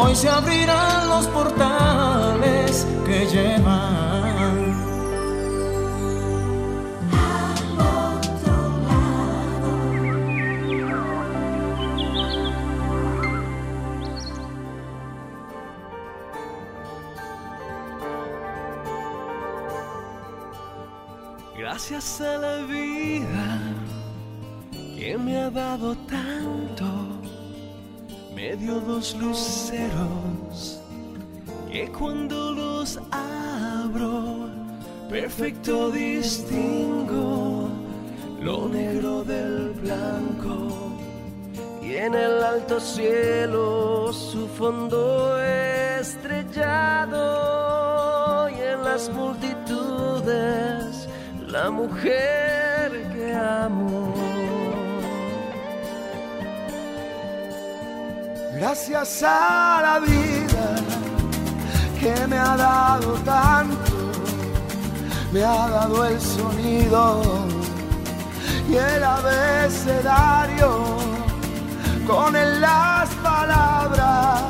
Hoy se abrirán los portales que llevan. Gracias a la vida que me ha dado tanto, me dio dos luceros que cuando los abro, perfecto distingo lo negro del blanco. Y en el alto cielo su fondo estrellado y en las multitudes la mujer que amo. Gracias a la vida que me ha dado tanto, me ha dado el sonido y el abecedario con él las palabras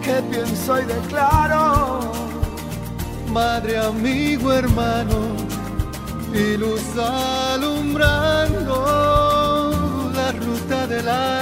que pienso y declaro. Madre, amigo, hermano, y luz alumbrando la ruta del alma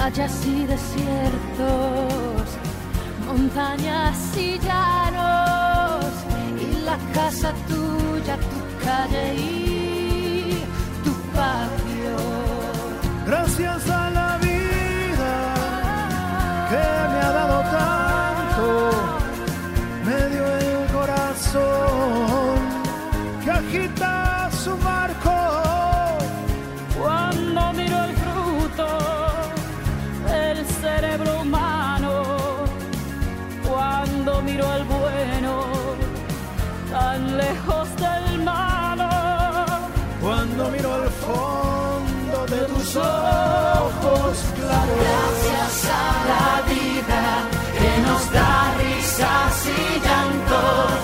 playas y desiertos, montañas y llanos, y la casa tuya, tu calle y tu patio. Gracias a la vida que me ha dado tanto, me dio el corazón que agita ojos claros. gracias a la vida que nos da risas y llantos,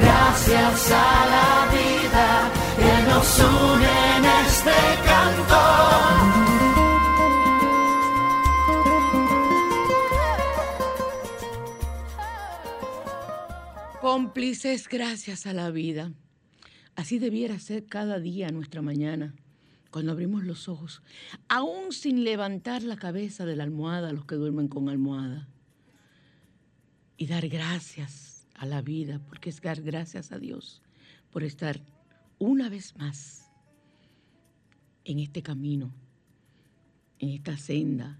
gracias a la vida que nos une en este canto. Cómplices gracias a la vida. Así debiera ser cada día nuestra mañana, cuando abrimos los ojos, aún sin levantar la cabeza de la almohada los que duermen con almohada. Y dar gracias a la vida, porque es dar gracias a Dios por estar una vez más en este camino, en esta senda,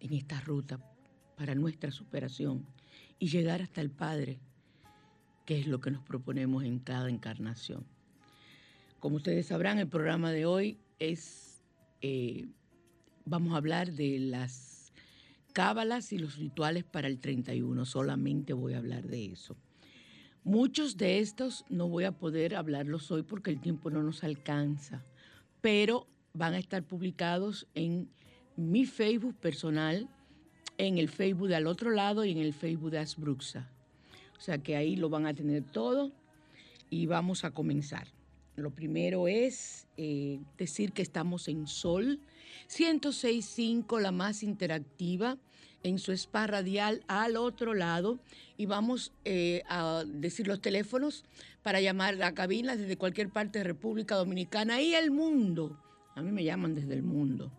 en esta ruta para nuestra superación y llegar hasta el Padre que es lo que nos proponemos en cada encarnación. Como ustedes sabrán, el programa de hoy es, eh, vamos a hablar de las cábalas y los rituales para el 31. Solamente voy a hablar de eso. Muchos de estos no voy a poder hablarlos hoy porque el tiempo no nos alcanza, pero van a estar publicados en mi Facebook personal, en el Facebook de al otro lado y en el Facebook de Asbruxa. O sea que ahí lo van a tener todo y vamos a comenzar. Lo primero es eh, decir que estamos en Sol 106.5, la más interactiva, en su spa radial al otro lado. Y vamos eh, a decir los teléfonos para llamar a cabinas desde cualquier parte de República Dominicana y el mundo. A mí me llaman desde el mundo.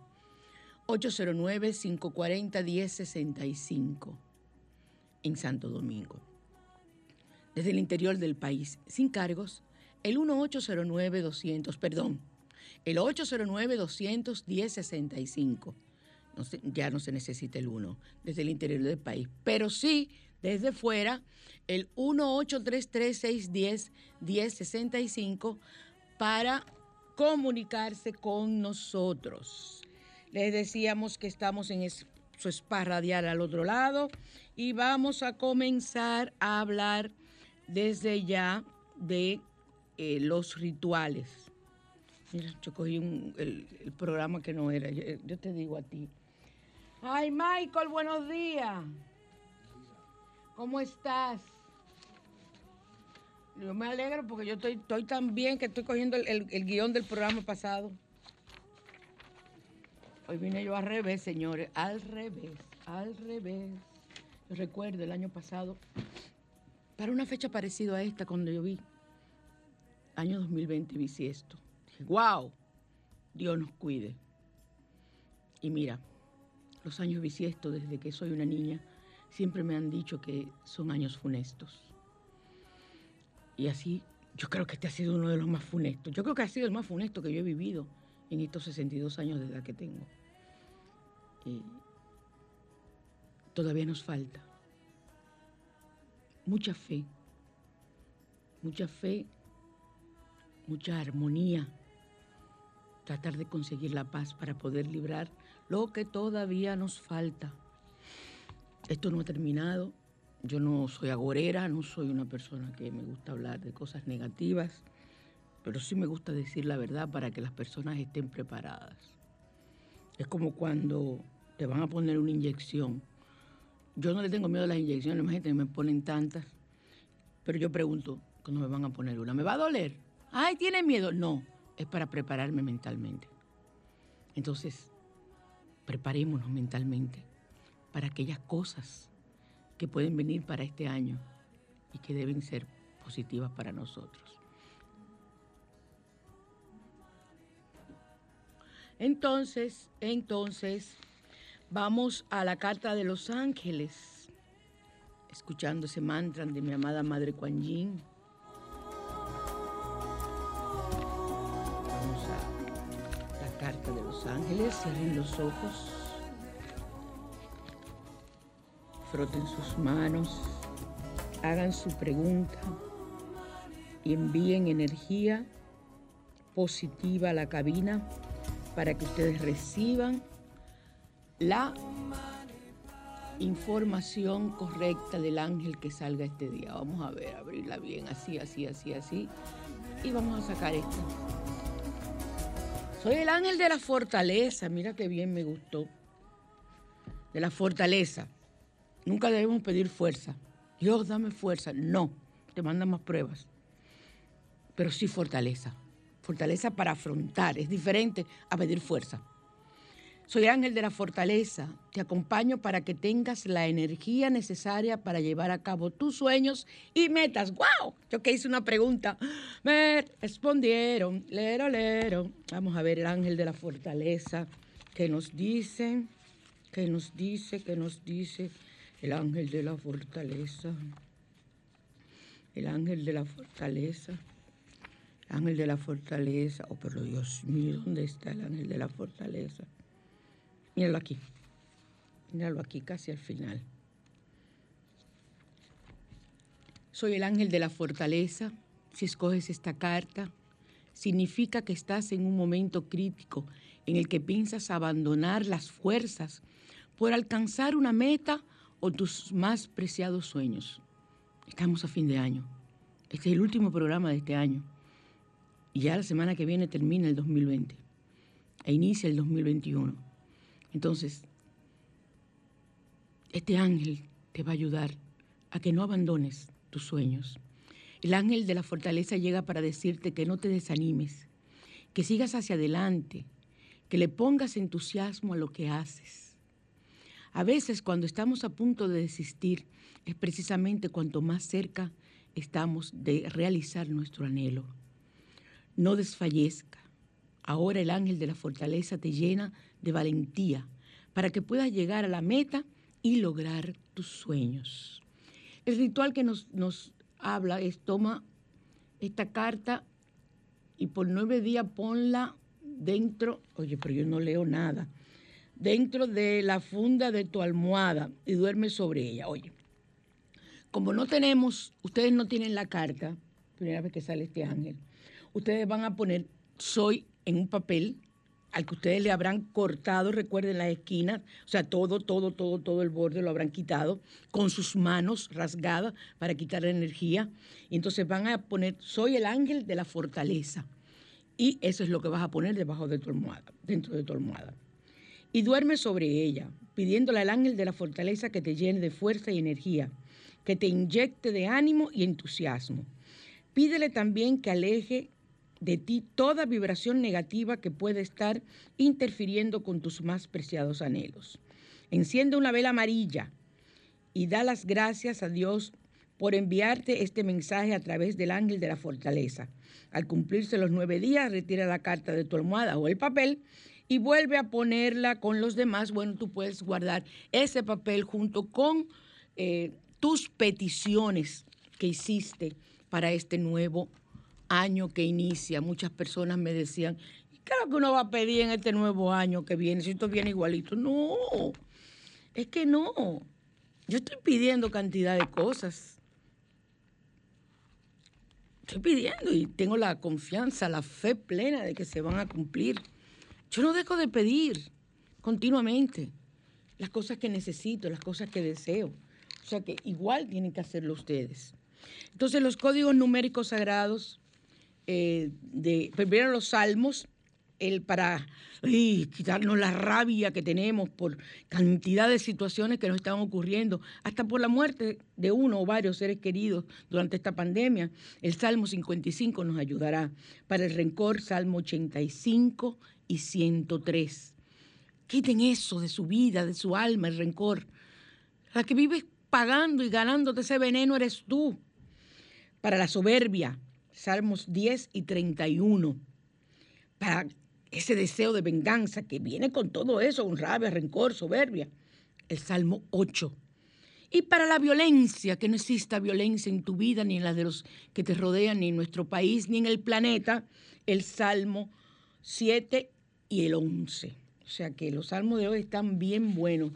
809-540-1065 en Santo Domingo. Desde el interior del país, sin cargos, el 1809-200, perdón, el 809-210-65. No ya no se necesita el 1 desde el interior del país, pero sí desde fuera el 1833-610-1065 para comunicarse con nosotros. Les decíamos que estamos en su spa radial al otro lado y vamos a comenzar a hablar desde ya de eh, los rituales. Mira, yo cogí un- el, programa que no era. Yo, yo te digo a ti. Ay, Michael, buenos días. ¿Cómo estás? Yo me alegro porque yo estoy, estoy tan bien que estoy cogiendo el, el- el guion del programa pasado. Hoy vine yo al revés, señores, al revés, al revés. Yo recuerdo el año pasado, para una fecha parecida a esta, cuando yo vi, año 2020, bisiesto. Wow, Dios nos cuide. Y mira, los años bisiestos, desde que soy una niña, siempre me han dicho que son años funestos. Y así, yo creo que este ha sido uno de los más funestos. Yo creo que ha sido el más funesto que yo he vivido en estos 62 años de edad que tengo. Y todavía nos falta mucha fe, mucha fe, mucha armonía, tratar de conseguir la paz para poder librar lo que todavía nos falta. Esto no ha terminado. Yo no soy agorera, no soy una persona que me gusta hablar de cosas negativas, pero sí me gusta decir la verdad para que las personas estén preparadas. Es como cuando te van a poner una inyección. Yo no le tengo miedo a las inyecciones, imagínate, me ponen tantas. Pero yo pregunto, cuando me van a poner una, ¿me va a doler? Ay, ¿tiene miedo? No, es para prepararme mentalmente. Entonces, preparémonos mentalmente para aquellas cosas que pueden venir para este año y que deben ser positivas para nosotros. Entonces, entonces, vamos a la carta de los ángeles, escuchando ese mantra de mi amada Madre Kuan Yin. Carta de los ángeles, cierren los ojos, froten sus manos, hagan su pregunta y envíen energía positiva a la cabina para que ustedes reciban la información correcta del ángel que salga este día. Vamos a ver, abrirla bien, así, así, así, así. Y vamos a sacar esta. Soy el ángel de la fortaleza. Mira qué bien me gustó. De la fortaleza. Nunca debemos pedir fuerza. Dios, dame fuerza. No, te mandan más pruebas. Pero sí fortaleza. Fortaleza para afrontar. Es diferente a pedir fuerza. Soy ángel de la fortaleza. Te acompaño para que tengas la energía necesaria para llevar a cabo tus sueños y metas. ¡Wow! Yo que hice una pregunta. Me respondieron. Lero, lero. Vamos a ver el ángel de la fortaleza. ¿Qué nos dice? ¿Qué nos dice? ¿Qué nos dice? El ángel de la fortaleza. El ángel de la fortaleza. Ángel de la fortaleza. Oh, pero Dios mío, ¿dónde está el ángel de la fortaleza? Míralo aquí. Míralo aquí, casi al final. Soy el ángel de la fortaleza. Si escoges esta carta, significa que estás en un momento crítico en el que piensas abandonar las fuerzas por alcanzar una meta o tus más preciados sueños. Estamos a fin de año. Este es el último programa de este año. Y ya la semana que viene termina el 2020 e inicia el 2021. Entonces, este ángel te va a ayudar a que no abandones tus sueños. El ángel de la fortaleza llega para decirte que no te desanimes, que sigas hacia adelante, que le pongas entusiasmo a lo que haces. A veces cuando estamos a punto de desistir es precisamente cuanto más cerca estamos de realizar nuestro anhelo. No desfallezca. Ahora el ángel de la fortaleza te llena de valentía para que puedas llegar a la meta y lograr tus sueños. El ritual que nos, nos habla es toma esta carta y por nueve días ponla dentro, oye, pero yo no leo nada, dentro de la funda de tu almohada y duerme sobre ella. Oye, como no tenemos, ustedes no tienen la carta, primera vez que sale este ángel, ustedes van a poner soy en un papel al que ustedes le habrán cortado, recuerden las esquinas, o sea, todo, todo, todo, todo el borde lo habrán quitado con sus manos rasgadas para quitar la energía. Y entonces van a poner, soy el ángel de la fortaleza. Y eso es lo que vas a poner debajo de tu almohada, dentro de tu almohada. Y duerme sobre ella, pidiéndole al ángel de la fortaleza que te llene de fuerza y energía, que te inyecte de ánimo y entusiasmo. Pídele también que aleje de ti toda vibración negativa que pueda estar interfiriendo con tus más preciados anhelos. Enciende una vela amarilla y da las gracias a Dios por enviarte este mensaje a través del ángel de la fortaleza. Al cumplirse los nueve días, retira la carta de tu almohada o el papel y vuelve a ponerla con los demás. Bueno, tú puedes guardar ese papel junto con eh, tus peticiones que hiciste para este nuevo año que inicia. Muchas personas me decían, ¿qué es lo que uno va a pedir en este nuevo año que viene? Si esto viene igualito. No, es que no. Yo estoy pidiendo cantidad de cosas. Estoy pidiendo y tengo la confianza, la fe plena de que se van a cumplir. Yo no dejo de pedir continuamente las cosas que necesito, las cosas que deseo. O sea que igual tienen que hacerlo ustedes. Entonces los códigos numéricos sagrados eh, de primero los salmos, el para quitarnos la rabia que tenemos por cantidad de situaciones que nos están ocurriendo, hasta por la muerte de uno o varios seres queridos durante esta pandemia. El Salmo 55 nos ayudará. Para el rencor, Salmo 85 y 103. Quiten eso de su vida, de su alma, el rencor. La que vives pagando y ganándote ese veneno eres tú. Para la soberbia, Salmos 10 y 31. Para ese deseo de venganza que viene con todo eso, con rabia, rencor, soberbia. El Salmo 8. Y para la violencia, que no exista violencia en tu vida, ni en la de los que te rodean, ni en nuestro país, ni en el planeta, el Salmo 7 y el 11. O sea que los salmos de hoy están bien buenos.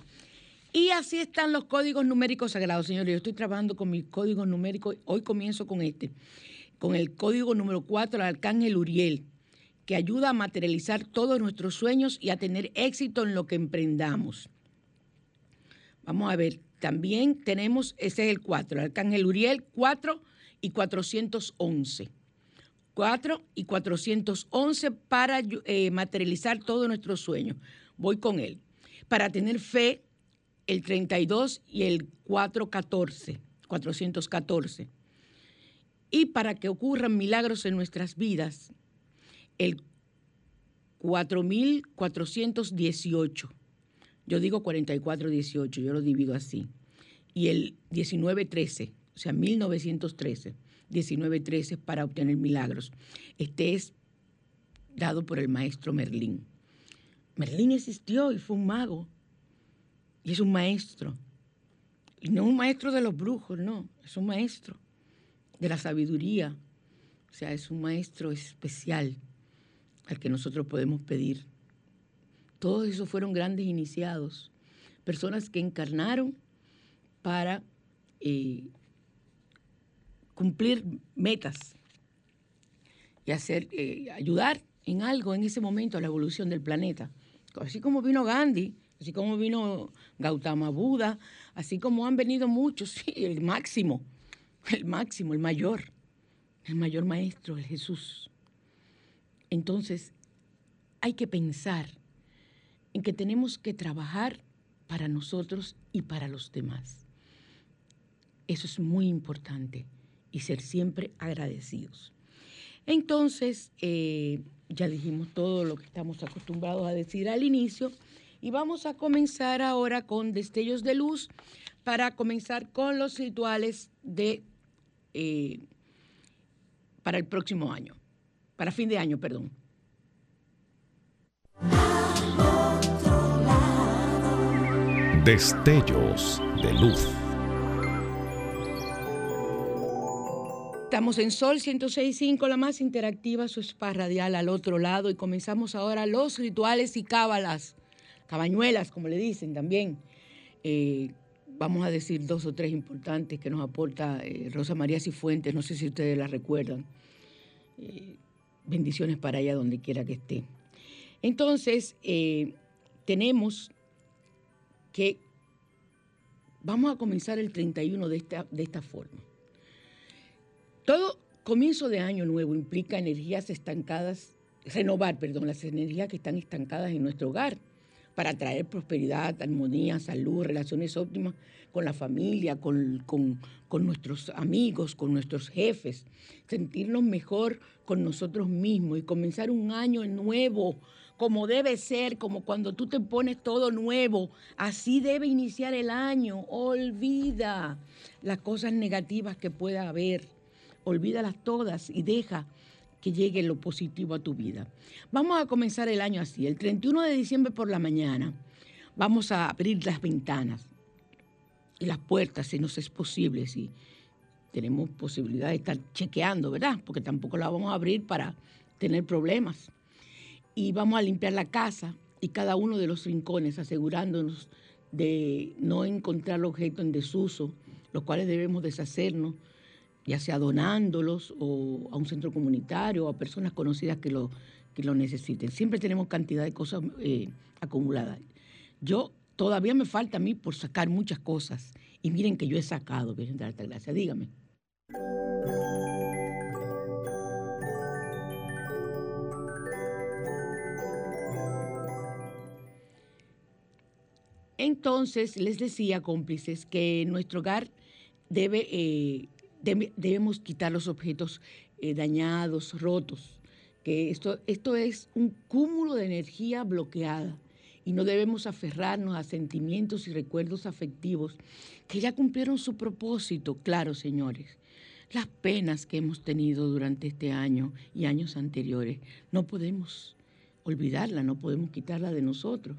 Y así están los códigos numéricos sagrados, señores. Yo estoy trabajando con mis códigos numéricos. Hoy comienzo con este, con el código número 4, el arcángel Uriel que ayuda a materializar todos nuestros sueños y a tener éxito en lo que emprendamos. Vamos a ver, también tenemos, ese es el 4, el Arcángel Uriel 4 y 411. 4 y 411 para eh, materializar todos nuestros sueños. Voy con él. Para tener fe, el 32 y el 414, 414. Y para que ocurran milagros en nuestras vidas, el 4.418. Yo digo 4418, yo lo divido así. Y el 1913, o sea, 1913, 1913 para obtener milagros. Este es dado por el maestro Merlín. Merlín existió y fue un mago. Y es un maestro. Y no un maestro de los brujos, no. Es un maestro de la sabiduría. O sea, es un maestro especial al que nosotros podemos pedir. Todos esos fueron grandes iniciados, personas que encarnaron para eh, cumplir metas. y hacer, eh, ayudar en algo en ese momento a la evolución del planeta. Así como vino Gandhi, así como vino Gautama Buda, así como han venido muchos, sí, el máximo, el máximo, el mayor, el mayor maestro, el Jesús. Entonces, hay que pensar en que tenemos que trabajar para nosotros y para los demás. Eso es muy importante y ser siempre agradecidos. Entonces, eh, ya dijimos todo lo que estamos acostumbrados a decir al inicio y vamos a comenzar ahora con destellos de luz para comenzar con los rituales de eh, para el próximo año, para fin de año, perdón. Destellos de luz. Estamos en Sol 106.5, la más interactiva, su spa radial al otro lado y comenzamos ahora los rituales y cábalas, cabañuelas, como le dicen también. Eh, vamos a decir dos o tres importantes que nos aporta eh, Rosa María Cifuentes, no sé si ustedes la recuerdan. Eh, bendiciones para ella donde quiera que esté. Entonces, eh, tenemos que, vamos a comenzar el 31 de esta, de esta forma. Todo comienzo de año nuevo implica energías estancadas, renovar, perdón, las energías que están estancadas en nuestro hogar para traer prosperidad, armonía, salud, relaciones óptimas con la familia, con, con- con nuestros amigos, con nuestros jefes, sentirnos mejor con nosotros mismos y comenzar un año nuevo como debe ser, como cuando tú te pones todo nuevo, así debe iniciar el año. Olvida las cosas negativas que pueda haber, olvídalas todas y deja que llegue lo positivo a tu vida. Vamos a comenzar el año así. El 31 de diciembre por la mañana vamos a abrir las ventanas y las puertas si nos es posible, si tenemos posibilidad de estar chequeando, ¿verdad? Porque tampoco la vamos a abrir para tener problemas. Y vamos a limpiar la casa y cada uno de los rincones, asegurándonos de no encontrar objetos en desuso, los cuales debemos deshacernos ya sea donándolos o a un centro comunitario o a personas conocidas que lo, que lo necesiten. Siempre tenemos cantidad de cosas eh, acumuladas. Yo todavía me falta a mí por sacar muchas cosas. Y miren que yo he sacado, Virgen de Alta Gracia, dígame. Entonces, les decía, cómplices, que nuestro hogar debe, eh, debemos quitar los objetos eh, dañados, rotos, que esto, esto es un cúmulo de energía bloqueada y no debemos aferrarnos a sentimientos y recuerdos afectivos que ya cumplieron su propósito, claro, señores. Las penas que hemos tenido durante este año y años anteriores, no podemos olvidarla, no podemos quitarla de nosotros,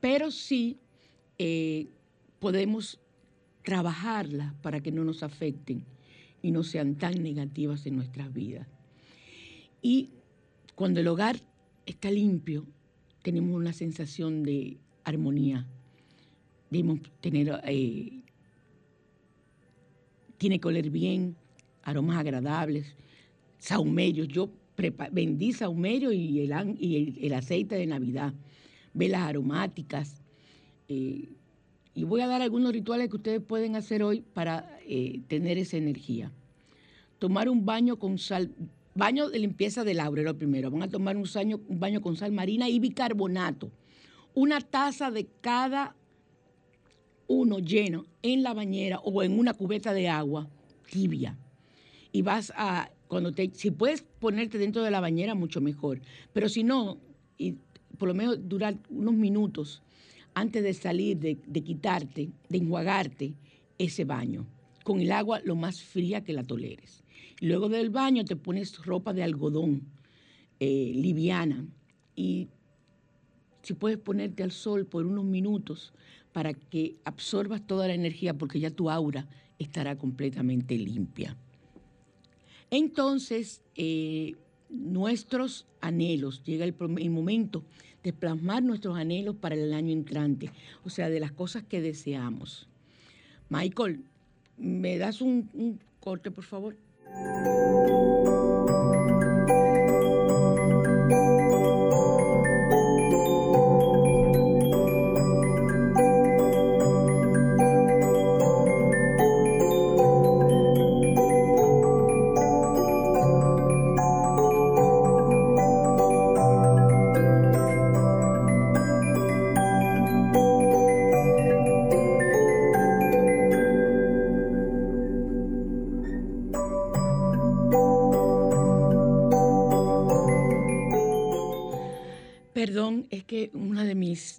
pero sí eh, podemos trabajarlas para que no nos afecten y no sean tan negativas en nuestras vidas. Y cuando el hogar está limpio, tenemos una sensación de armonía. Debemos tener, eh, tiene que oler bien, aromas agradables, saumerios. Yo vendí saumerio y, el, an- y el- el aceite de Navidad, velas aromáticas. eh, y voy a dar algunos rituales que ustedes pueden hacer hoy para eh, tener esa energía. Tomar un baño con sal, baño de limpieza del laurel primero. Van a tomar un, un baño con sal marina y bicarbonato. Una taza de cada uno lleno en la bañera o en una cubeta de agua tibia. Y vas a, cuando te, si puedes ponerte dentro de la bañera, mucho mejor. Pero si no, y por lo menos durar unos minutos antes de salir, de, quitarte, de enjuagarte ese baño, con el agua lo más fría que la toleres. Luego del baño te pones ropa de algodón eh, liviana y si puedes ponerte al sol por unos minutos para que absorbas toda la energía porque ya tu aura estará completamente limpia. Entonces, eh, nuestros anhelos, llega el momento de plasmar nuestros anhelos para el año entrante, o sea, de las cosas que deseamos. Michael, ¿me das un, un corte, por favor?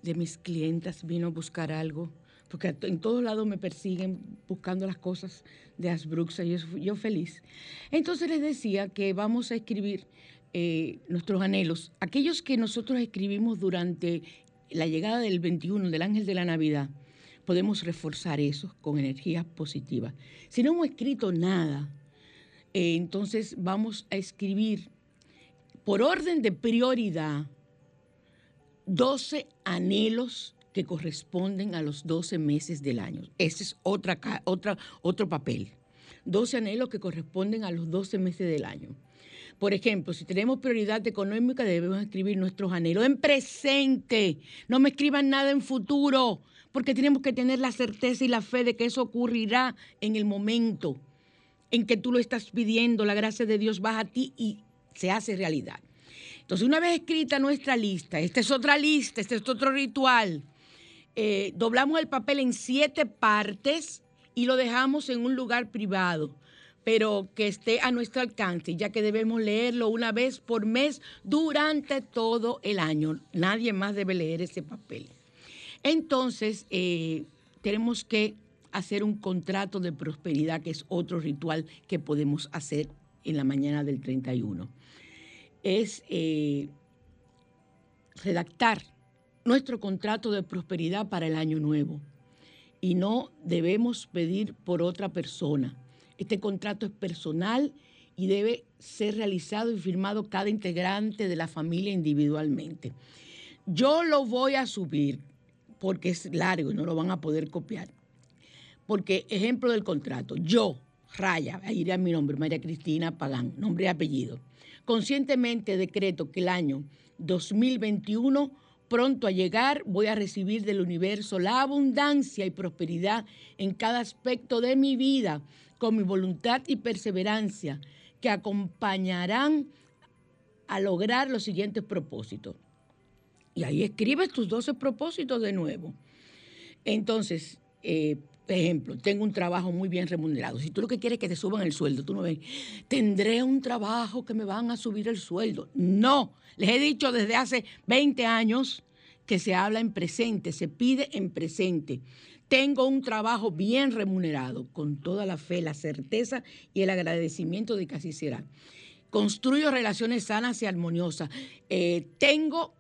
De mis clientas vino a buscar algo, porque en todos lados me persiguen buscando las cosas de Asbruxa y yo, yo feliz. Entonces les decía que vamos a escribir eh, nuestros anhelos, aquellos que nosotros escribimos durante la llegada del 21, del ángel de la Navidad, podemos reforzar eso con energías positivas. Si no hemos escrito nada, eh, entonces vamos a escribir por orden de prioridad 12 anhelos que corresponden a los 12 meses del año. Ese es otra, otra, otro papel. 12 anhelos que corresponden a los 12 meses del año. Por ejemplo, si tenemos prioridad económica, debemos escribir nuestros anhelos en presente. No me escriban nada en futuro, porque tenemos que tener la certeza y la fe de que eso ocurrirá en el momento en que tú lo estás pidiendo. La gracia de Dios baja a ti y se hace realidad. Entonces, una vez escrita nuestra lista, esta es otra lista, este es otro ritual, eh, doblamos el papel en siete partes y lo dejamos en un lugar privado, pero que esté a nuestro alcance, ya que debemos leerlo una vez por mes durante todo el año. Nadie más debe leer ese papel. Entonces, eh, tenemos que hacer un contrato de prosperidad, que es otro ritual que podemos hacer en la mañana del 31. Es eh, redactar nuestro contrato de prosperidad para el año nuevo y no debemos pedir por otra persona. Este contrato es personal y debe ser realizado y firmado cada integrante de la familia individualmente. Yo lo voy a subir porque es largo y no lo van a poder copiar. Porque, ejemplo del contrato, yo, Raya, ahí irá mi nombre, María Cristina Pagán, nombre y apellido. Conscientemente decreto que el año 2021, pronto a llegar, voy a recibir del universo la abundancia y prosperidad en cada aspecto de mi vida, con mi voluntad y perseverancia, que acompañarán a lograr los siguientes propósitos. Y ahí escribes tus 12 propósitos de nuevo. Entonces, eh, ejemplo, tengo un trabajo muy bien remunerado. Si tú lo que quieres es que te suban el sueldo, tú no ves, tendré un trabajo que me van a subir el sueldo. No, les he dicho desde hace 20 años que se habla en presente, se pide en presente. Tengo un trabajo bien remunerado, con toda la fe, la certeza y el agradecimiento de que así será. Construyo relaciones sanas y armoniosas. Eh, tengo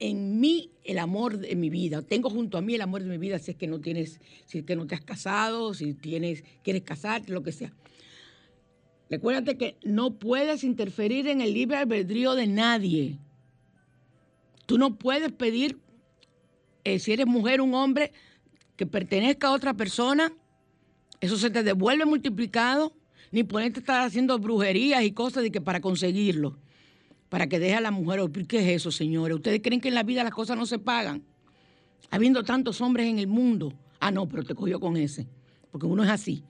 en mí el amor de mi vida. Tengo junto a mí el amor de mi vida si es que no tienes, si es que no te has casado, si tienes, quieres casarte, lo que sea. Recuérdate que no puedes interferir en el libre albedrío de nadie. Tú no puedes pedir, eh, si eres mujer, un hombre, que pertenezca a otra persona. Eso se te devuelve multiplicado. Ni ponerte estar haciendo brujerías y cosas de que para conseguirlo para que deje a la mujer. ¿Qué es eso, señores? ¿Ustedes creen que en la vida las cosas no se pagan? Habiendo tantos hombres en el mundo. Ah, no, pero te cogió con ese. Porque uno es así.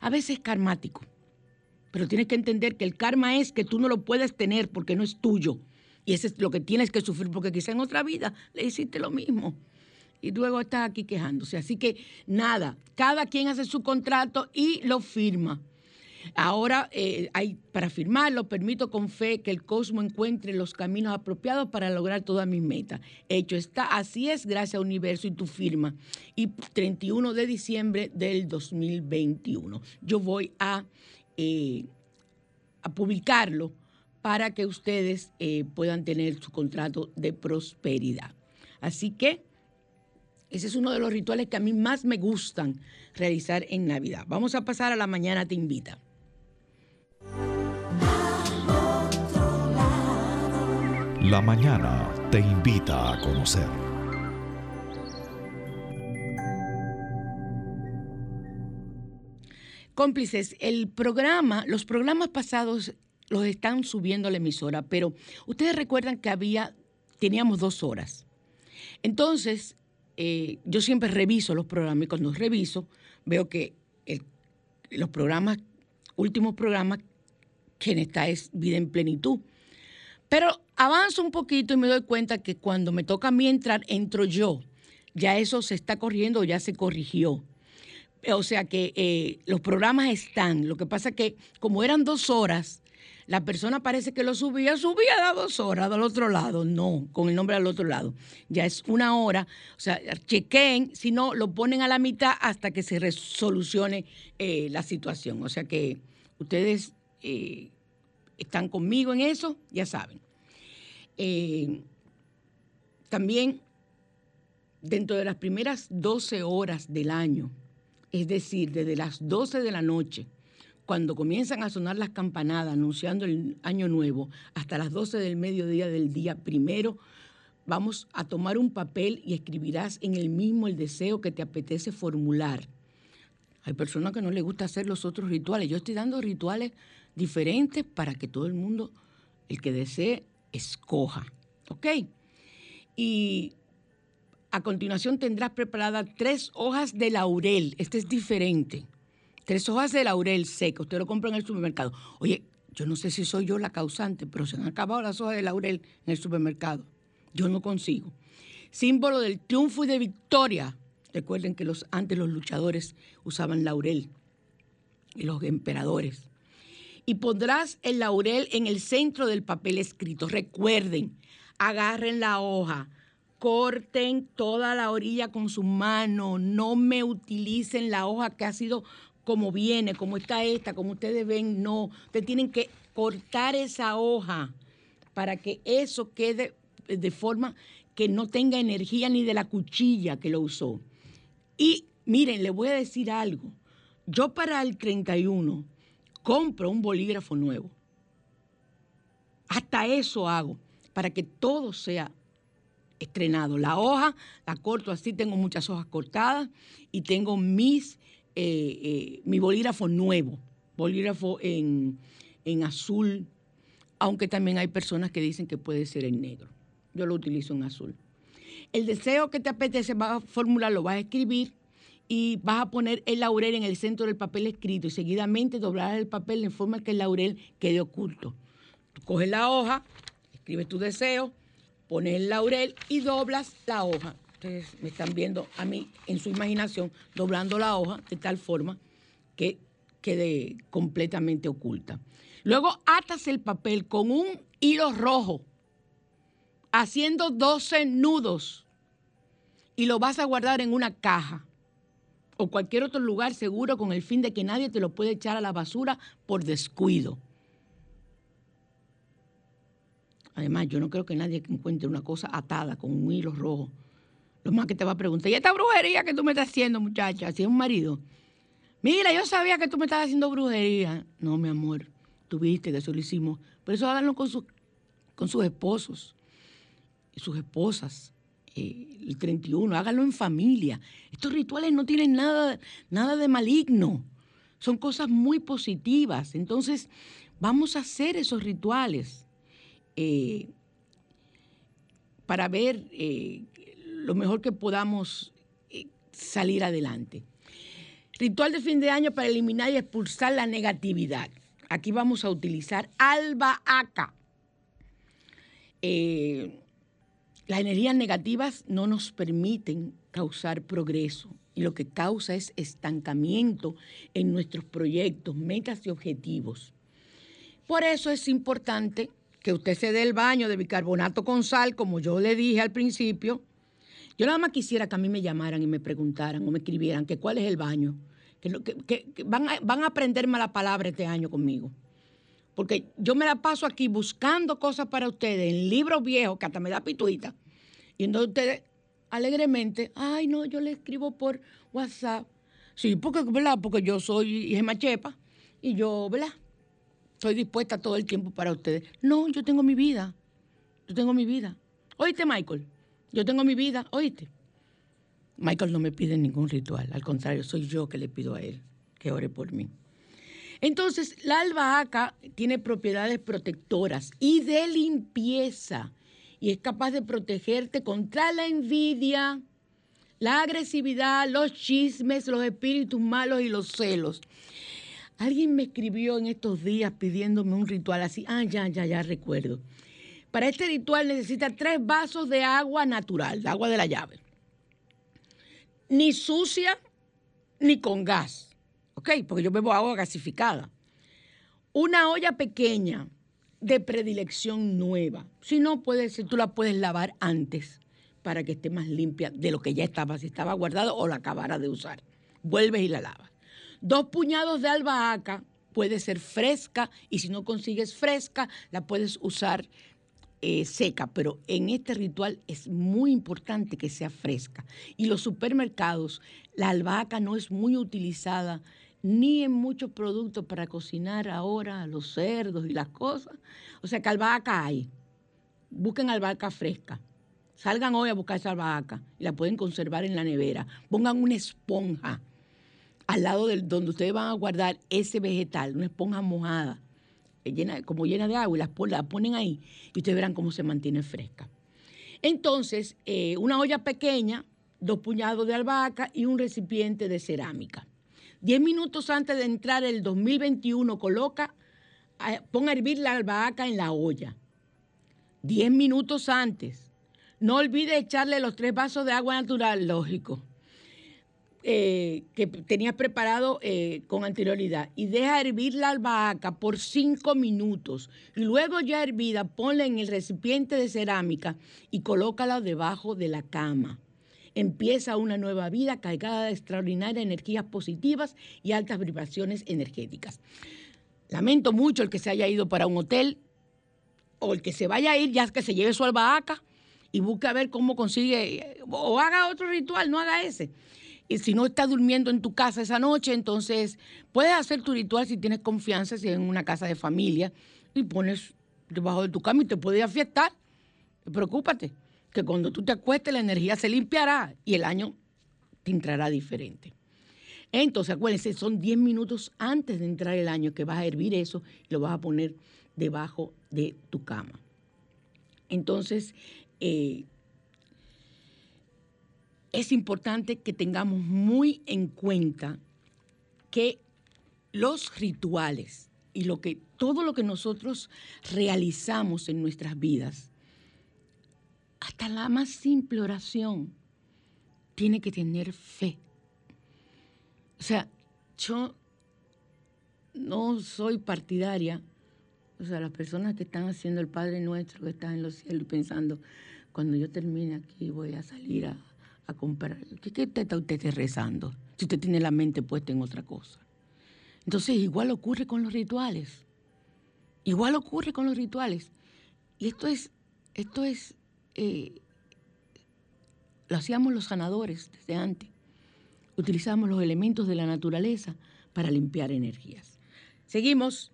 A veces es karmático. Pero tienes que entender que el karma es que tú no lo puedes tener porque no es tuyo. Y eso es lo que tienes que sufrir porque quizá en otra vida le hiciste lo mismo. Y luego estás aquí quejándose. Así que nada, cada quien hace su contrato y lo firma. Ahora, eh, hay, para firmarlo, permito con fe que el cosmos encuentre los caminos apropiados para lograr todas mis metas. Hecho está, así es, gracias universo y tu firma. Y 31 de diciembre del 2021. Yo voy a, eh, a publicarlo para que ustedes eh, puedan tener su contrato de prosperidad. Así que ese es uno de los rituales que a mí más me gustan realizar en Navidad. Vamos a pasar a la mañana, te invita. La mañana te invita a conocer. Cómplices, el programa, los programas pasados los están subiendo a la emisora, pero ustedes recuerdan que había, teníamos dos horas. Entonces, eh, yo siempre reviso los programas y cuando reviso veo que el- los programas, últimos programas, quien está es Vida en Plenitud. Pero avanzo un poquito y me doy cuenta que cuando me toca a mí entrar, entro yo. Ya eso se está corrigiendo o ya se corrigió. O sea que eh, los programas están. Lo que pasa que como eran dos horas, la persona parece que lo subía, subía a dos horas del otro lado. No, con el nombre al otro lado. Ya es una hora. O sea, chequen, si no, lo ponen a la mitad hasta que se resolucione eh, la situación. O sea que ustedes eh, están conmigo en eso, ya saben. Eh, también dentro de las primeras 12 horas del año, es decir, desde las 12 de la noche, cuando comienzan a sonar las campanadas anunciando el año nuevo, hasta las 12 del mediodía del día primero, vamos a tomar un papel y escribirás en el mismo el deseo que te apetece formular. Hay personas que no les gusta hacer los otros rituales. Yo estoy dando rituales diferentes para que todo el mundo, el que desee, escoja. ¿Ok? Y a continuación tendrás preparadas tres hojas de laurel. Este es diferente. Tres hojas de laurel seca. Usted lo compra en el supermercado. Oye, yo no sé si soy yo la causante, pero se han acabado las hojas de laurel en el supermercado. Yo no consigo. Símbolo del triunfo y de victoria. Recuerden que los, antes los luchadores usaban laurel y los emperadores. Y pondrás el laurel en el centro del papel escrito. Recuerden, agarren la hoja, corten toda la orilla con su mano, no me utilicen la hoja que ha sido como viene, como está esta, como ustedes ven, no, ustedes tienen que cortar esa hoja para que eso quede de forma que no tenga energía ni de la cuchilla que lo usó. Y miren, les voy a decir algo. Yo para el 31 compro un bolígrafo nuevo. Hasta eso hago, para que todo sea estrenado. La hoja la corto así, tengo muchas hojas cortadas y tengo mis, eh, eh, mi bolígrafo nuevo, bolígrafo en, en azul, aunque también hay personas que dicen que puede ser en negro. Yo lo utilizo en azul. El deseo que te apetece vas a lo vas a escribir y vas a poner el laurel en el centro del papel escrito y seguidamente doblarás el papel en forma que el laurel quede oculto. Tú coges la hoja, escribes tu deseo, pones el laurel y doblas la hoja. Ustedes me están viendo a mí en su imaginación doblando la hoja de tal forma que quede completamente oculta. Luego atas el papel con un hilo rojo, haciendo 12 nudos y lo vas a guardar en una caja o cualquier otro lugar seguro con el fin de que nadie te lo pueda echar a la basura por descuido. Además, yo no creo que nadie encuentre una cosa atada con un hilo rojo. Lo más que te va a preguntar, ¿y esta brujería que tú me estás haciendo, muchacha? Si es un marido. Mira, yo sabía que tú me estabas haciendo brujería. No, mi amor, tú viste que eso lo hicimos. Por eso háganlo con, sus con sus esposos y sus esposas. Eh, el 31, háganlo en familia. Estos rituales no tienen nada, nada de maligno. Son cosas muy positivas. Entonces, vamos a hacer esos rituales. Eh, para ver eh, lo mejor que podamos eh, salir adelante. Ritual de fin de año para eliminar y expulsar la negatividad. Aquí vamos a utilizar albahaca. Las energías negativas no nos permiten causar progreso y lo que causa es estancamiento en nuestros proyectos, metas y objetivos. Por eso es importante que usted se dé el baño de bicarbonato con sal, como yo le dije al principio. Yo nada más quisiera que a mí me llamaran y me preguntaran o me escribieran que cuál es el baño. Que, van, a, van a aprenderme la palabra este año conmigo. Porque yo me la paso aquí buscando cosas para ustedes en libros viejos que hasta me da pituita. Y entonces ustedes alegremente, ay no, yo le escribo por WhatsApp. Sí, porque, ¿verdad? Porque yo soy Gemma Chepa y yo, ¿verdad? estoy dispuesta todo el tiempo para ustedes. No, yo tengo mi vida. Yo tengo mi vida. Oíste, Michael. Yo tengo mi vida. Oíste. Michael no me pide ningún ritual. Al contrario, soy yo que le pido a él que ore por mí. Entonces, la albahaca tiene propiedades protectoras y de limpieza y es capaz de protegerte contra la envidia, la agresividad, los chismes, los espíritus malos y los celos. Alguien me escribió en estos días pidiéndome un ritual así. Ah, ya, ya, ya recuerdo. Para este ritual necesita tres vasos de agua natural, de agua de la llave. Ni sucia ni con gas. ¿Ok? Porque yo bebo agua gasificada. Una olla pequeña de predilección nueva. Si no, puede ser, tú la puedes lavar antes para que esté más limpia de lo que ya estaba, si estaba guardado o la acabara de usar. Vuelves y la lavas. Dos puñados de albahaca, puede ser fresca y si no consigues fresca, la puedes usar eh, seca, pero en este ritual es muy importante que sea fresca. Y los supermercados, la albahaca no es muy utilizada ni en muchos productos para cocinar ahora, los cerdos y las cosas. O sea que albahaca hay. Busquen albahaca fresca. Salgan hoy a buscar esa albahaca y la pueden conservar en la nevera. Pongan una esponja al lado del donde ustedes van a guardar ese vegetal, una esponja mojada, eh, como llena de agua, y la ponen ahí y ustedes verán cómo se mantiene fresca. Entonces, eh, una olla pequeña, dos puñados de albahaca y un recipiente de cerámica. Diez minutos antes de entrar el 2021, coloca, pon a hervir la albahaca en la olla. Diez minutos antes. No olvide echarle los tres vasos de agua natural, lógico, eh, que tenías preparado eh, con anterioridad. Y deja hervir la albahaca por cinco minutos. Y luego ya hervida, ponla en el recipiente de cerámica y colócala debajo de la cama. Empieza una nueva vida cargada de extraordinarias energías positivas y altas vibraciones energéticas. Lamento mucho el que se haya ido para un hotel o el que se vaya a ir ya que se lleve su albahaca y busque a ver cómo consigue, o haga otro ritual, no haga ese. Y si no estás durmiendo en tu casa esa noche, entonces puedes hacer tu ritual si tienes confianza, si es en una casa de familia, y pones debajo de tu cama y te puedes afiestar. Preocúpate, que cuando tú te acuestes la energía se limpiará y el año te entrará diferente. Entonces, acuérdense, son 10 minutos antes de entrar el año que vas a hervir eso y lo vas a poner debajo de tu cama. Entonces, eh, es importante que tengamos muy en cuenta que los rituales y lo que, todo lo que nosotros realizamos en nuestras vidas, hasta la más simple oración, tiene que tener fe. O sea, yo no soy partidaria, o sea, las personas que están haciendo el Padre Nuestro, que están en los cielos y pensando, cuando yo termine aquí voy a salir a, comprar. ¿Qué, ¿Qué está usted rezando? Si usted tiene la mente puesta en otra cosa. Entonces, igual ocurre con los rituales. Igual ocurre con los rituales. Y esto es, esto es, eh, lo hacíamos los sanadores desde antes. Utilizamos los elementos de la naturaleza para limpiar energías. Seguimos.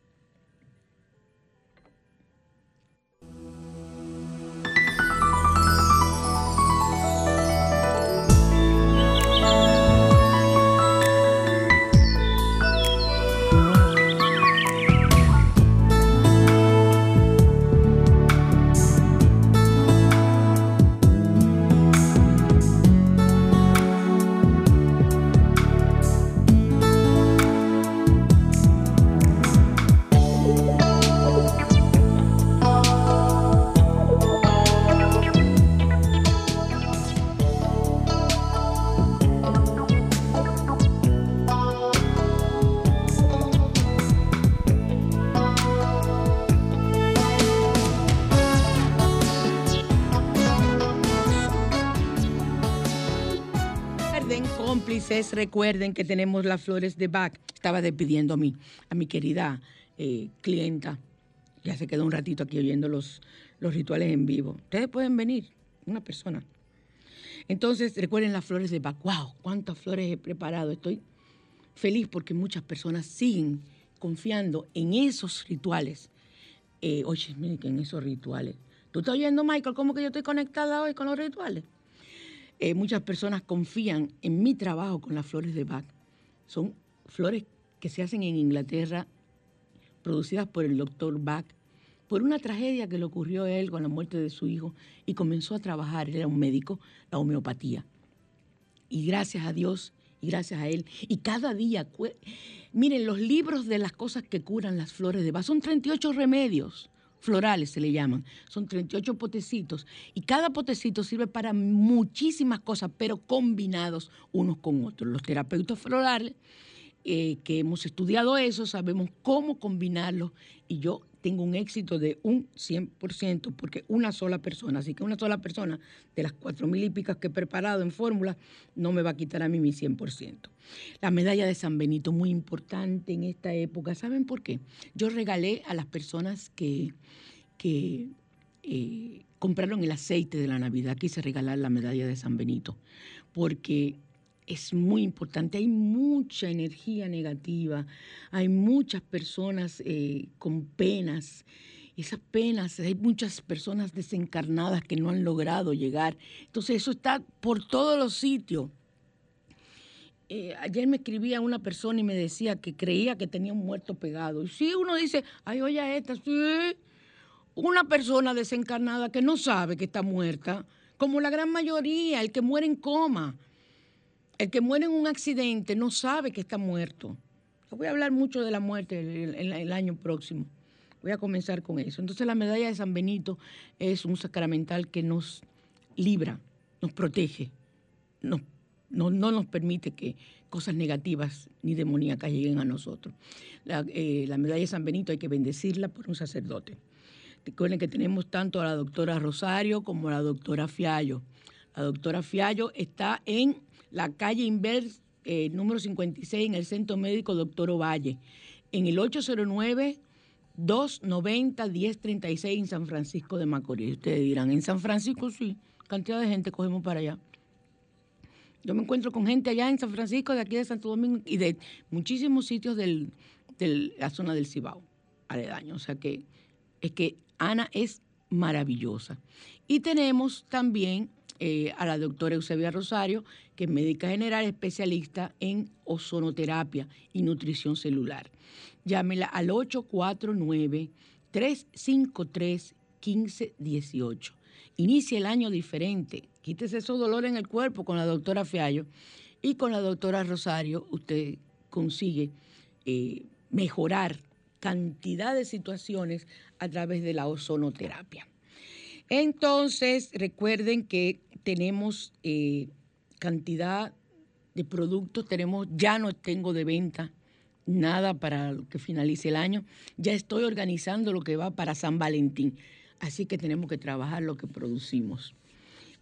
Recuerden que tenemos las flores de Bach. Estaba despidiendo a mi, a mi querida eh, clienta. Ya se quedó un ratito aquí oyendo los, los rituales en vivo. Ustedes pueden venir, una persona. Entonces, recuerden las flores de Bach. ¡Wow! ¿Cuántas flores he preparado? Estoy feliz porque muchas personas siguen confiando en esos rituales. Eh, oye, miren que en esos rituales. ¿Tú estás oyendo, Michael, cómo que yo estoy conectada hoy con los rituales? Eh, muchas personas confían en mi trabajo con las flores de Bach. Son flores que se hacen en Inglaterra, producidas por el doctor Bach, por una tragedia que le ocurrió a él con la muerte de su hijo y comenzó a trabajar, él era un médico, la homeopatía. Y gracias a Dios y gracias a él, y cada día, miren, los libros de las cosas que curan las flores de Bach, son 38 remedios florales se le llaman. Son 38 potecitos y cada potecito sirve para muchísimas cosas, pero combinados unos con otros. Los terapeutas florales eh, que hemos estudiado eso sabemos cómo combinarlos y yo tengo un éxito de un 100%, porque una sola persona, así que una sola persona de las cuatro mil y picas que he preparado en fórmula, no me va a quitar a mí mi 100%. La medalla de San Benito, muy importante en esta época. ¿Saben por qué? Yo regalé a las personas que, que eh, compraron el aceite de la Navidad, quise regalar la medalla de San Benito, porque es muy importante. Hay mucha energía negativa, hay muchas personas eh, con penas. Esas penas, hay muchas personas desencarnadas que no han logrado llegar. Entonces eso está por todos los sitios. Eh, ayer me escribía una persona y me decía que creía que tenía un muerto pegado. Y sí, uno dice, ay, oye, esta, sí. Una persona desencarnada que no sabe que está muerta, como la gran mayoría, el que muere en coma. El que muere en un accidente no sabe que está muerto. Voy a hablar mucho de la muerte el, año próximo. Voy a comenzar con eso. Entonces la medalla de San Benito es un sacramental que nos libra, nos protege, nos- no, no nos permite que cosas negativas ni demoníacas lleguen a nosotros. La, eh, la medalla de San Benito hay que bendecirla por un sacerdote. Recuerden que tenemos tanto a la doctora Rosario como a la doctora Fiallo. La doctora Fiallo está en la calle Inver, eh, número 56, en el Centro Médico Doctor Ovalle, en el 809-290-1036 en San Francisco de Macorís. Ustedes dirán, en San Francisco sí, cantidad de gente cogemos para allá. Yo me encuentro con gente allá en San Francisco, de aquí de Santo Domingo y de muchísimos sitios de la zona del Cibao, aledaño. O sea que es que Ana es maravillosa. Y tenemos también eh, a la doctora Eusebia Rosario, que es médica general especialista en ozonoterapia y nutrición celular. Llámela al 849-353-1518. Inicie el año diferente. Quítese esos dolores en el cuerpo con la doctora Fiallo y con la doctora Rosario usted consigue eh, mejorar cantidad de situaciones a través de la ozonoterapia. Entonces, recuerden que tenemos eh, cantidad de productos, tenemos, ya no tengo de venta nada para que finalice el año, ya estoy organizando lo que va para San Valentín, así que tenemos que trabajar lo que producimos.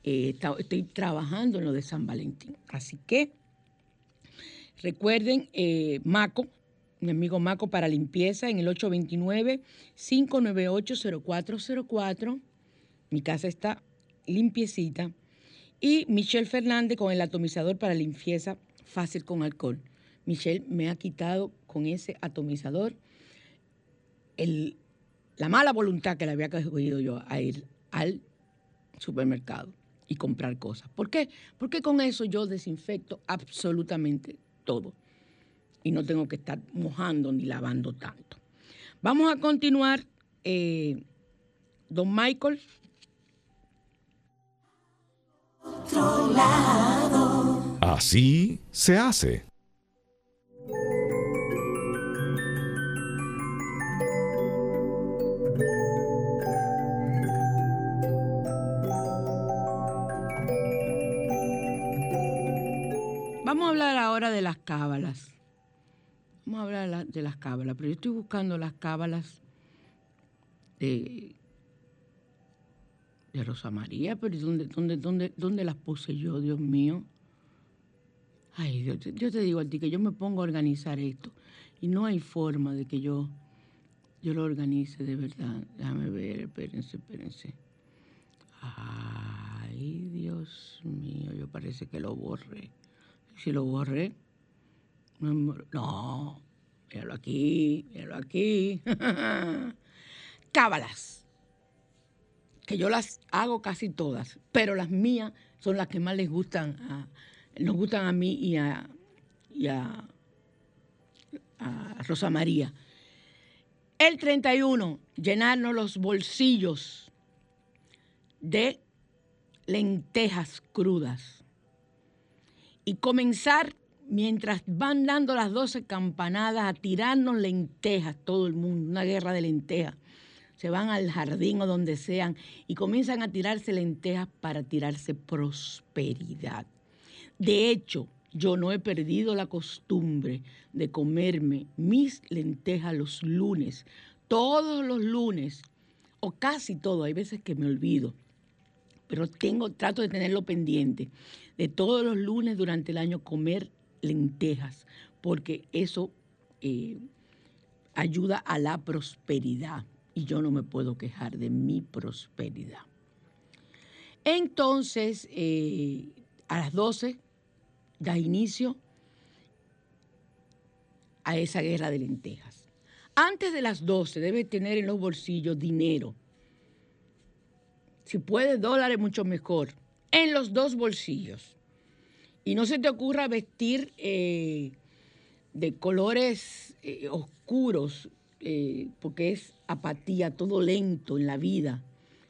Eh, estoy trabajando en lo de San Valentín, así que recuerden, eh, Maco, mi amigo Maco para limpieza en el 829-598-0404. Mi casa está limpiecita. Y Michelle Fernández con el atomizador para limpieza fácil con alcohol. Michelle me ha quitado con ese atomizador la mala voluntad que le había cogido yo a ir al supermercado y comprar cosas. ¿Por qué? Porque con eso yo desinfecto absolutamente todo y no tengo que estar mojando ni lavando tanto. Vamos a continuar, eh, don Michael. Así se hace. Vamos a hablar ahora de las cábalas. Vamos a hablar la- de las cábalas, pero yo estoy buscando las cábalas de, de Rosa María, pero ¿y ¿dónde, dónde, dónde, dónde las puse yo, Dios mío? Ay, Dios, yo te digo a ti que yo me pongo a organizar esto y no hay forma de que yo, yo lo organice de verdad. Déjame ver, espérense, espérense. Ay, Dios mío, yo parece que lo borré. Si lo borré, no, no, míralo aquí, míralo aquí. Cábalas, que yo las hago casi todas, pero las mías son las que más les gustan, a- nos gustan a mí y a, a, a Rosa María. El 31, llenarnos los bolsillos de lentejas crudas y comenzar mientras van dando las 12 campanadas a tirarnos lentejas, todo el mundo, una guerra de lentejas. Se van al jardín o donde sean y comienzan a tirarse lentejas para tirarse prosperidad. De hecho, yo no he perdido la costumbre de comerme mis lentejas los lunes todos los lunes, o casi todo, hay veces que me olvido, pero tengo, trato de tenerlo pendiente, de todos los lunes durante el año comer lentejas, porque eso eh, ayuda a la prosperidad y yo no me puedo quejar de mi prosperidad. Entonces, eh, a las 12 da inicio a esa guerra de lentejas. Antes de las 12 debe tener en los bolsillos dinero. Si puede dólares, mucho mejor. En los dos bolsillos. Y no se te ocurra vestir eh, de colores eh, oscuros, eh, porque es apatía, todo lento en la vida,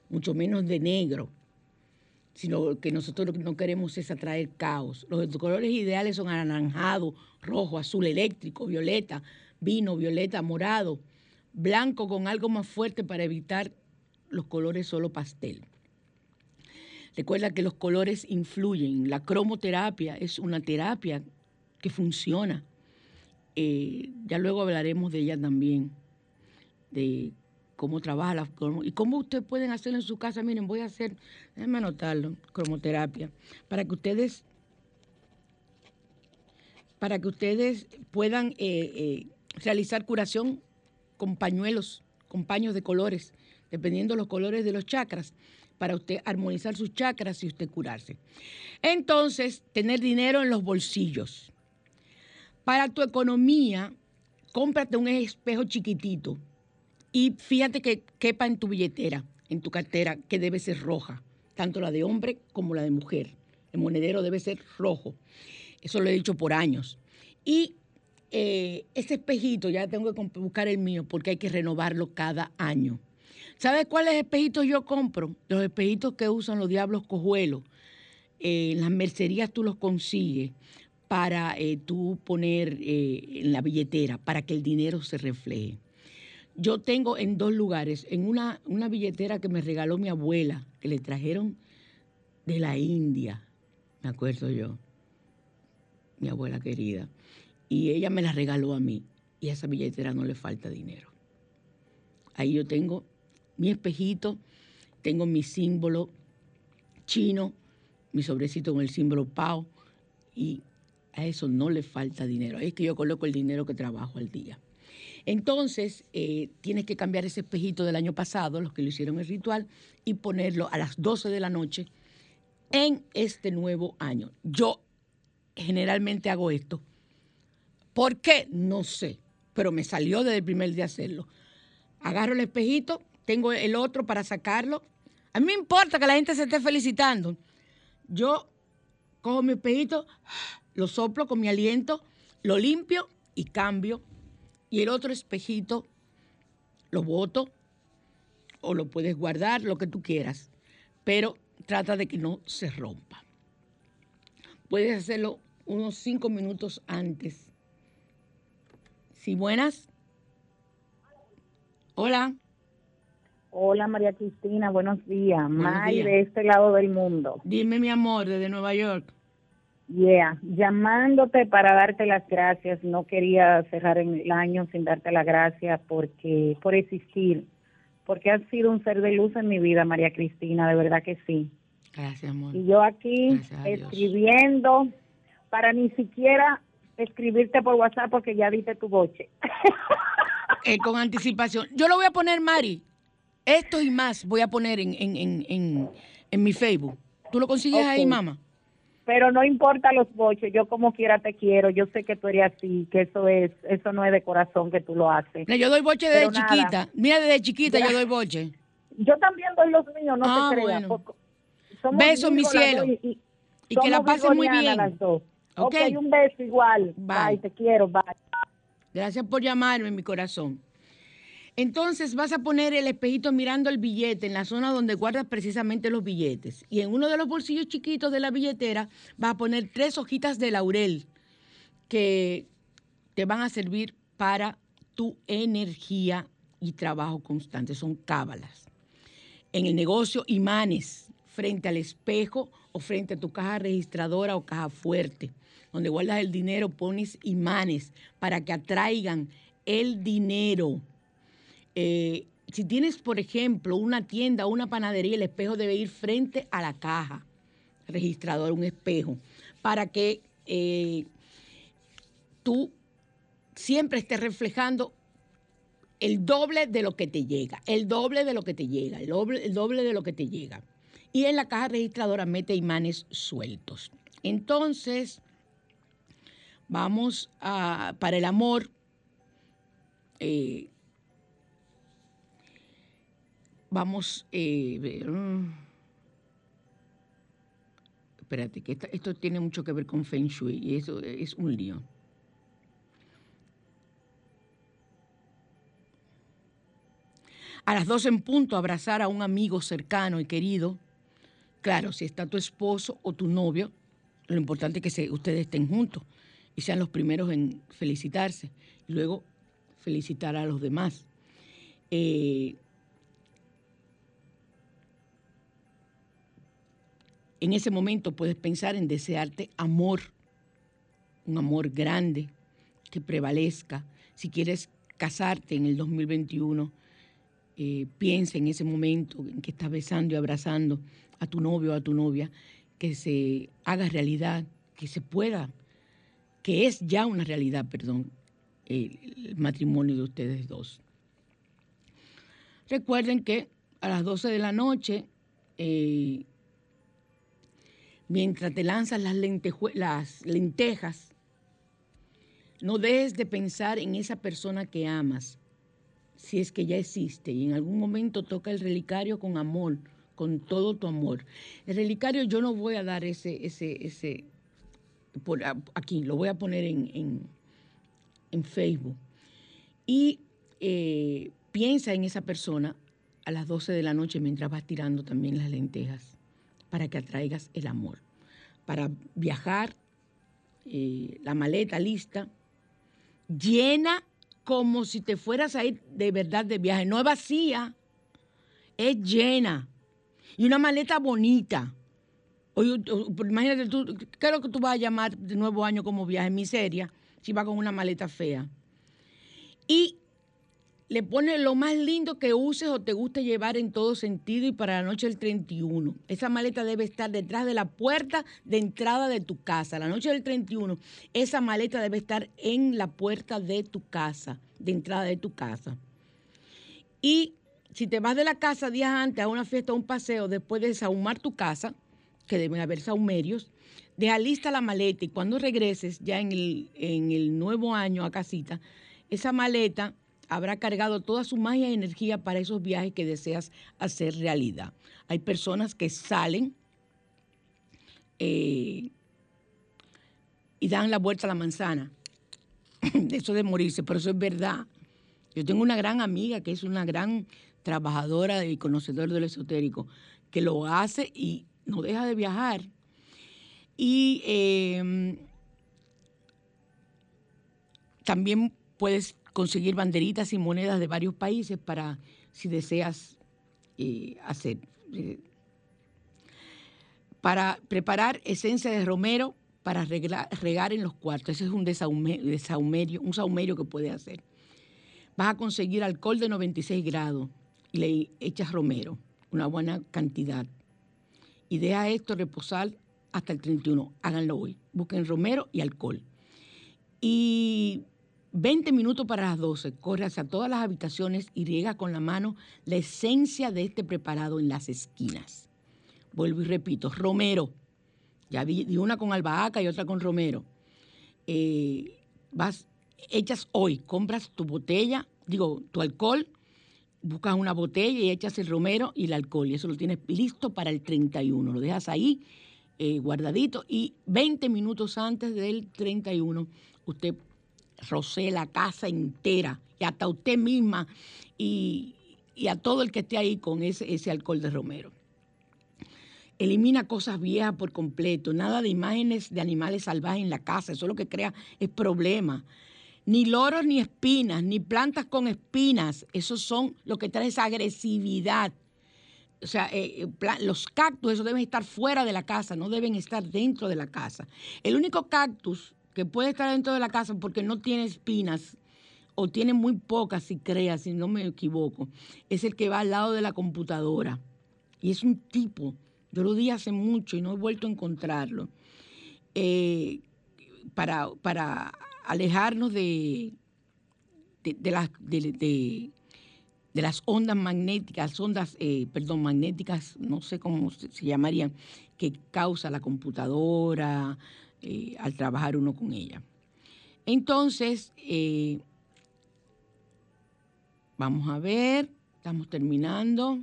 mucho menos de negro, sino que nosotros lo que no queremos es atraer caos. Los colores ideales son anaranjado, rojo, azul eléctrico, violeta, vino, violeta, morado, blanco con algo más fuerte para evitar los colores solo pastel. Recuerda que los colores influyen. La cromoterapia es una terapia que funciona. Eh, ya luego hablaremos de ella también, de cómo trabaja la cromo- y cómo ustedes pueden hacerlo en su casa. Miren, voy a hacer, déjenme anotarlo, cromoterapia, para que ustedes, para que ustedes puedan eh, eh, realizar curación con pañuelos, con paños de colores, dependiendo los colores de los chakras, para usted armonizar sus chakras y usted curarse. Entonces, tener dinero en los bolsillos. Para tu economía, cómprate un espejo chiquitito y fíjate que quepa en tu billetera, en tu cartera, que debe ser roja, tanto la de hombre como la de mujer. El monedero debe ser rojo. Eso lo he dicho por años. Y eh, ese espejito, ya tengo que buscar el mío porque hay que renovarlo cada año. ¿Sabes cuáles espejitos yo compro? Los espejitos que usan los diablos cojuelos. Eh, en las mercerías tú los consigues para eh, tú poner eh, en la billetera, para que el dinero se refleje. Yo tengo en dos lugares, en una, una billetera que me regaló mi abuela, que le trajeron de la India, me acuerdo yo, mi abuela querida, y ella me la regaló a mí, y a esa billetera no le falta dinero. Ahí yo tengo mi espejito, tengo mi símbolo chino, mi sobrecito con el símbolo PAO, y a eso no le falta dinero. Ahí es que yo coloco el dinero que trabajo al día. Entonces, eh, tienes que cambiar ese espejito del año pasado, los que lo hicieron el ritual, y ponerlo a las 12 de la noche en este nuevo año. Yo generalmente hago esto. ¿Por qué? No sé, pero me salió desde el primer día hacerlo. Agarro el espejito, tengo el otro para sacarlo. A mí me importa que la gente se esté felicitando. Yo cojo mi espejito, lo soplo con mi aliento, lo limpio y cambio. Y el otro espejito lo boto o lo puedes guardar, lo que tú quieras. Pero trata de que no se rompa. Puedes hacerlo unos cinco minutos antes. ¿Sí, buenas? Hola. Hola María Cristina, buenos días. May días. de este lado del mundo. Dime, mi amor, desde Nueva York. Yeah, llamándote para darte las gracias. No quería cerrar el año sin darte las gracias porque por existir, porque has sido un ser de luz en mi vida, María Cristina, de verdad que sí. Gracias, amor. Y yo aquí escribiendo para ni siquiera escribirte por WhatsApp porque ya diste tu boche. Eh, con anticipación. Yo lo voy a poner, Mari. Esto y más voy a poner en, en, en, en, en mi Facebook. ¿Tú lo consigues ahí, mamá? Pero no importa los boches, yo como quiera te quiero. Yo sé que tú eres así, que eso es, eso no es de corazón que tú lo haces. Mira, Yo doy boche desde Pero nada. chiquita. Mira, desde chiquita Ya. yo doy boche. Yo también doy los míos, no Ah, te creas. bueno. Besos, mi cielo. y- Y que la pasen muy bien. las dos. Ok. ok, un beso igual. Bye. Bye, te quiero, bye. Gracias por llamarme, mi corazón. Entonces vas a poner el espejito mirando el billete en la zona donde guardas precisamente los billetes. Y en uno de los bolsillos chiquitos de la billetera vas a poner tres hojitas de laurel que te van a servir para tu energía y trabajo constante. Son cábalas. En el negocio, imanes frente al espejo o frente a tu caja registradora o caja fuerte. Donde guardas el dinero, pones imanes para que atraigan el dinero. Eh, si tienes, por ejemplo, una tienda o una panadería, el espejo debe ir frente a la caja registrador, un espejo, para que eh, tú siempre estés reflejando el doble de lo que te llega, el doble de lo que te llega, el doble, el doble de lo que te llega. Y en la caja registradora mete imanes sueltos. Entonces, vamos a, para el amor, eh, vamos, eh, ver, mm. espérate, que esto tiene mucho que ver con Feng Shui y eso es un lío. A las 12 en punto, abrazar a un amigo cercano y querido. Claro, si está tu esposo o tu novio, lo importante es que ustedes estén juntos y sean los primeros en felicitarse y luego felicitar a los demás. Eh, en ese momento puedes pensar en desearte amor, un amor grande que prevalezca. Si quieres casarte en el 2021, eh, piensa en ese momento en que estás besando y abrazando a tu novio o a tu novia, que se haga realidad, que se pueda, que es ya una realidad, perdón, el, matrimonio de ustedes dos. Recuerden que a las 12 de la noche, eh, mientras te lanzas las, las lentejas, no dejes de pensar en esa persona que amas, si es que ya existe, y en algún momento toca el relicario con amor, con todo tu amor. El relicario yo no voy a dar ese, ese, ese, por aquí, lo voy a poner en, en- en Facebook. Y eh, piensa en esa persona a las 12 de la noche mientras vas tirando también las lentejas, para que atraigas el amor. Para viajar, eh, la maleta lista, llena como si te fueras a ir de verdad de viaje. No es vacía, es llena. Y una maleta bonita. Imagínate tú, ¿qué es lo que tú vas a llamar de nuevo año como viaje? Miseria, si vas con una maleta fea. Y le pones lo más lindo que uses o te guste llevar en todo sentido y para la noche del 31. Esa maleta debe estar detrás de la puerta de entrada de tu casa. La noche del 31, esa maleta debe estar en la puerta de tu casa, de entrada de tu casa. Y si te vas de la casa días antes a una fiesta o un paseo, después de sahumar tu casa, que deben haber sahumerios, deja lista la maleta y cuando regreses ya en el, en el nuevo año a casita, esa maleta habrá cargado toda su magia y energía para esos viajes que deseas hacer realidad. Hay personas que salen eh, y dan la vuelta a la manzana. Eso de morirse, pero eso es verdad. Yo tengo una gran amiga que es una gran trabajadora y conocedora del esotérico, que lo hace y no deja de viajar. Y eh, también puedes conseguir banderitas y monedas de varios países para si deseas eh, hacer. eh, para preparar esencia de romero para regar en los cuartos. Ese es un desaumerio, un saumerio que puedes hacer. Vas a conseguir alcohol de 96 grados y le echas romero, una buena cantidad. Y deja esto reposar hasta el 31. Háganlo hoy. Busquen romero y alcohol. Y 20 minutos para las 12, corre hacia todas las habitaciones y riega con la mano la esencia de este preparado en las esquinas. Vuelvo y repito, romero. Ya vi, di una con albahaca y otra con romero. Eh, vas, echas hoy, compras tu botella, digo, tu alcohol, buscas una botella y echas el romero y el alcohol. Y eso lo tienes listo para el 31. Lo dejas ahí eh, guardadito y 20 minutos antes del 31 usted rocé la casa entera y hasta usted misma y, y a todo el que esté ahí con ese, ese alcohol de romero. Elimina cosas viejas por completo, nada de imágenes de animales salvajes en la casa, eso lo que crea es problema. Ni loros ni espinas, ni plantas con espinas, esos son lo que trae esa agresividad. O sea, eh, eh, los cactus, eso deben estar fuera de la casa, no deben estar dentro de la casa. El único cactus que puede estar dentro de la casa porque no tiene espinas o tiene muy pocas, si crea, si no me equivoco, es el que va al lado de la computadora. Y es un tipo, yo lo di hace mucho y no he vuelto a encontrarlo, eh, para, para alejarnos de, de, las, de, de- las ondas magnéticas, ondas, eh, perdón, magnéticas, no sé cómo se llamarían, que causa la computadora eh, al trabajar uno con ella. Entonces, eh, vamos a ver, estamos terminando.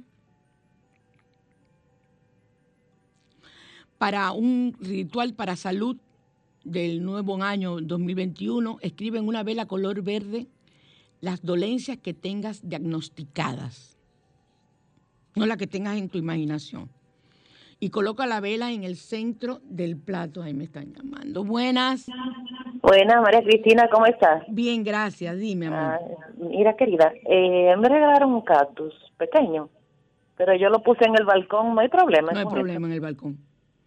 Para un ritual para salud del nuevo año 2021, escribe en una vela color verde las dolencias que tengas diagnosticadas, no las que tengas en tu imaginación. Y coloca la vela en el centro del plato. Ahí me están llamando. Buenas. Buenas, María Cristina, ¿cómo estás? Bien, gracias. Dime, amor. Ah, mira, querida, eh, me regalaron un cactus pequeño, pero yo lo puse en el balcón, no hay problema. No hay problema en el balcón.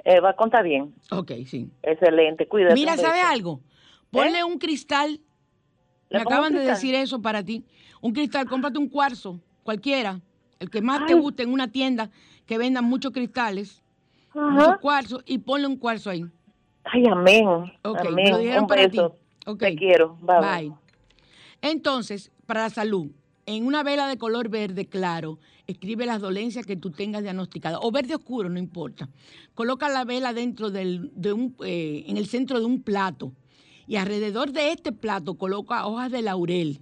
El balcón está bien, Ok, sí. excelente, cuídate. Mira, un ¿sabes beso. algo? Ponle un cristal. ¿Le Me acaban de decir eso para ti. Un cristal, cómprate un cuarzo, cualquiera, el que más te guste en una tienda que vendan muchos cristales, muchos cuarzos, y ponle un cuarzo ahí. Ay, amén. Ok, amén. me lo dijeron un para ti. Ok. Te quiero. Bye. bye. Bye. Entonces, para la salud, en una vela de color verde claro, escribe las dolencias que tú tengas diagnosticadas, o verde oscuro, no importa. Coloca la vela dentro del, de un, eh, en el centro de un plato y alrededor de este plato coloca hojas de laurel.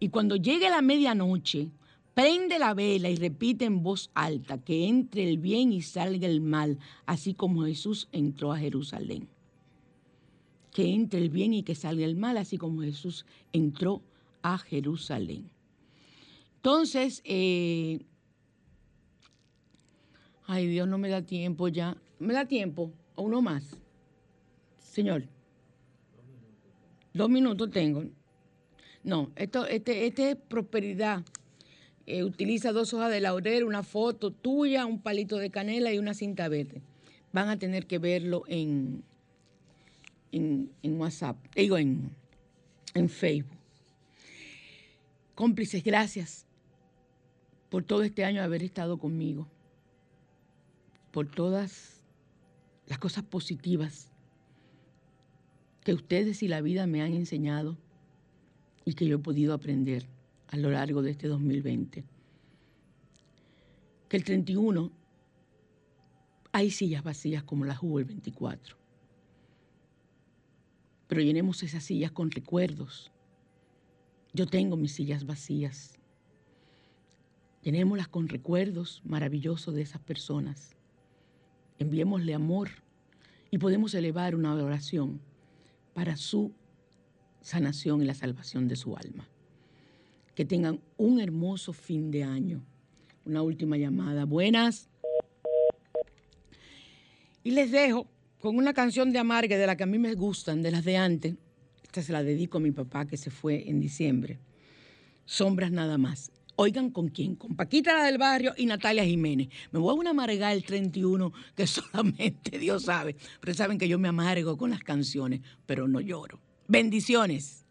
Y cuando llegue la medianoche, prende la vela y repite en voz alta que entre el bien y salga el mal, así como Jesús entró a Jerusalén que entre el bien y que salga el mal, así como Jesús entró a Jerusalén. Entonces, eh, ay Dios, no me da tiempo ya. ¿Me da tiempo? ¿O uno más? Señor. Dos minutos tengo. No, esto, este, este es prosperidad. Eh, utiliza dos hojas de laurel, una foto tuya, un palito de canela y una cinta verde. Van a tener que verlo en, en, WhatsApp, digo en, en Facebook. Cómplices, gracias por todo este año haber estado conmigo, por todas las cosas positivas que ustedes y la vida me han enseñado y que yo he podido aprender a lo largo de este 2020. Que el 31 hay sillas vacías como las hubo el 24 pero llenemos esas sillas con recuerdos. Yo tengo mis sillas vacías. Llenémoslas con recuerdos maravillosos de esas personas. Enviémosle amor y podemos elevar una oración para su sanación y la salvación de su alma. Que tengan un hermoso fin de año. Una última llamada. Buenas. Y les dejo con una canción de Amarga, de la que a mí me gustan, de las de antes. Esta se la dedico a mi papá que se fue en diciembre. Sombras nada más. Oigan con quién, con Paquita la del barrio y Natalia Jiménez. Me voy a una amargar el 31 que solamente Dios sabe. Pero saben que yo me amargo con las canciones, pero no lloro. Bendiciones.